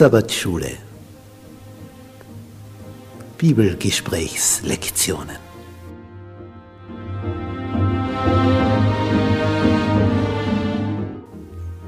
Sabbatschule. Bibelgesprächslektionen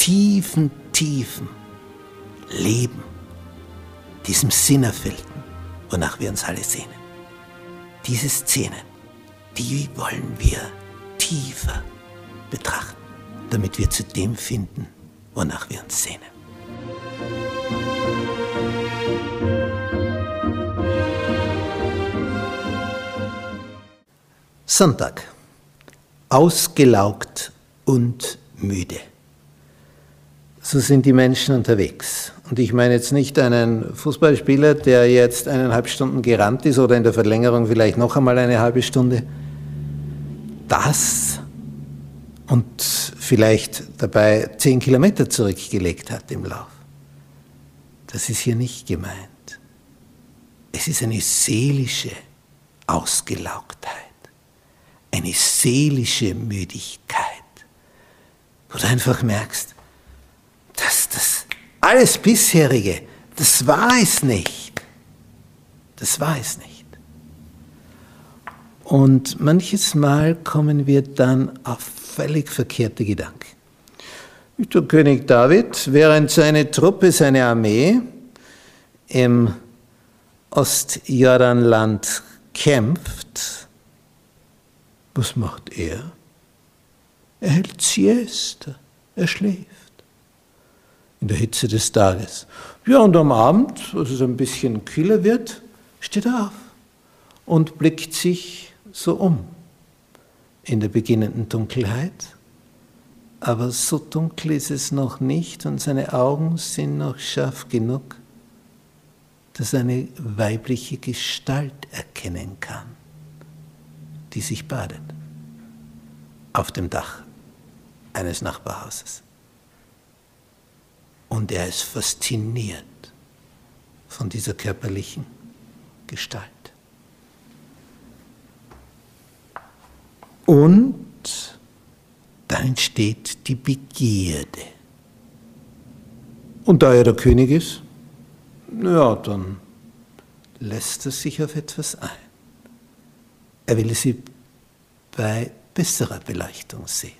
tiefen, tiefen Leben, diesem Sinnerfüllten, wonach wir uns alle sehnen. Diese Szenen, die wollen wir tiefer betrachten, damit wir zu dem finden, wonach wir uns sehnen. Sonntag. Ausgelaugt und müde. So sind die Menschen unterwegs. Und ich meine jetzt nicht einen Fußballspieler, der jetzt eineinhalb Stunden gerannt ist oder in der Verlängerung vielleicht noch einmal eine halbe Stunde. Das und vielleicht dabei zehn Kilometer zurückgelegt hat im Lauf. Das ist hier nicht gemeint. Es ist eine seelische Ausgelaugtheit eine seelische Müdigkeit, wo du einfach merkst, alles bisherige, das war es nicht. Das war es nicht. Und manches Mal kommen wir dann auf völlig verkehrte Gedanken. Der König David, während seine Truppe, seine Armee im Ostjordanland kämpft, was macht er? Er hält Siesta, er schläft. In der Hitze des Tages. Ja, und am Abend, als es ein bisschen kühler wird, steht er auf und blickt sich so um. In der beginnenden Dunkelheit. Aber so dunkel ist es noch nicht und seine Augen sind noch scharf genug, dass er eine weibliche Gestalt erkennen kann die sich badet auf dem Dach eines Nachbarhauses. Und er ist fasziniert von dieser körperlichen Gestalt. Und dann entsteht die Begierde. Und da er der König ist, ja, dann lässt er sich auf etwas ein. Er will sie bei besserer Beleuchtung sehen.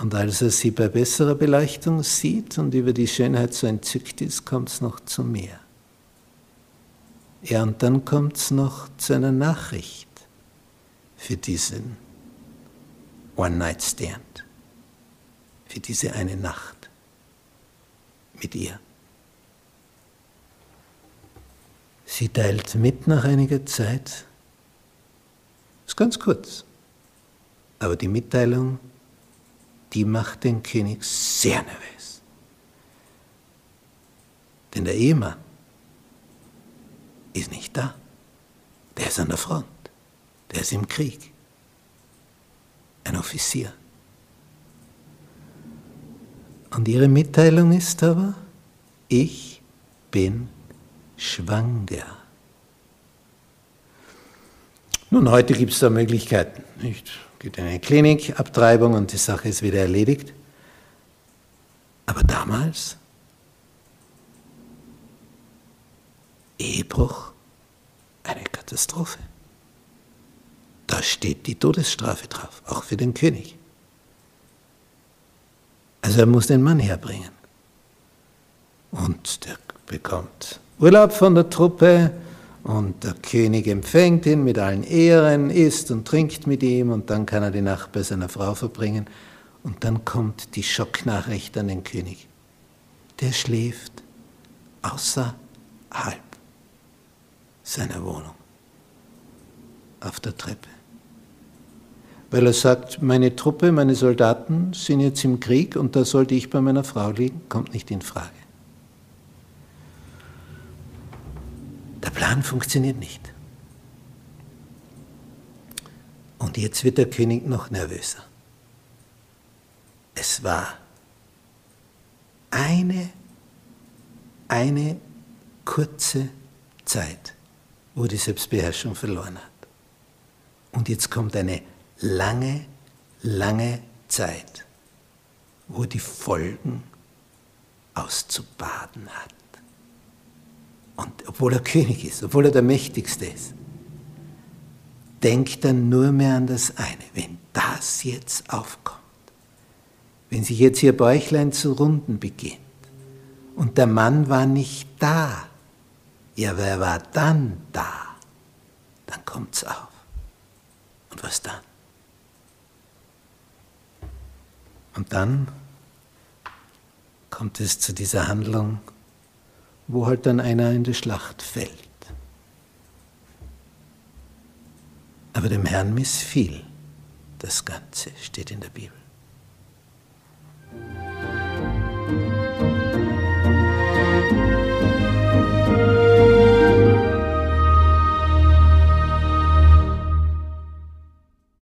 Und als er sie bei besserer Beleuchtung sieht und über die Schönheit so entzückt ist, kommt es noch zu mehr. Ja, und dann kommt es noch zu einer Nachricht für diesen One-Night-Stand, für diese eine Nacht mit ihr. Sie teilt mit nach einiger Zeit, ist ganz kurz. Aber die Mitteilung, die macht den König sehr nervös. Denn der Ehemann ist nicht da. Der ist an der Front. Der ist im Krieg. Ein Offizier. Und ihre Mitteilung ist aber, ich bin schwanger. Nun, heute gibt es da Möglichkeiten. Nicht? Geht in eine Klinik, Abtreibung und die Sache ist wieder erledigt. Aber damals, Ehebruch, eine Katastrophe. Da steht die Todesstrafe drauf, auch für den König. Also er muss den Mann herbringen. Und der bekommt Urlaub von der Truppe, Und der König empfängt ihn mit allen Ehren, isst und trinkt mit ihm und dann kann er die Nacht bei seiner Frau verbringen. Und dann kommt die Schocknachricht an den König. Der schläft außerhalb seiner Wohnung auf der Treppe. Weil er sagt, meine Truppe, meine Soldaten sind jetzt im Krieg und da sollte ich bei meiner Frau liegen, kommt nicht in Frage. Der Plan funktioniert nicht. Und jetzt wird der König noch nervöser. Es war eine, eine kurze Zeit, wo die Selbstbeherrschung verloren hat. Und jetzt kommt eine lange, lange Zeit, wo die Folgen auszubaden hat. Und obwohl er König ist, obwohl er der Mächtigste ist, denkt er nur mehr an das eine. Wenn das jetzt aufkommt, wenn sich jetzt ihr Bäuchlein zu runden beginnt und der Mann war nicht da, ja, wer war dann da? Dann kommt's auf. Und was dann? Und dann kommt es zu dieser Handlung, wo halt dann einer in die Schlacht fällt. Aber dem Herrn missfiel das Ganze, steht in der Bibel.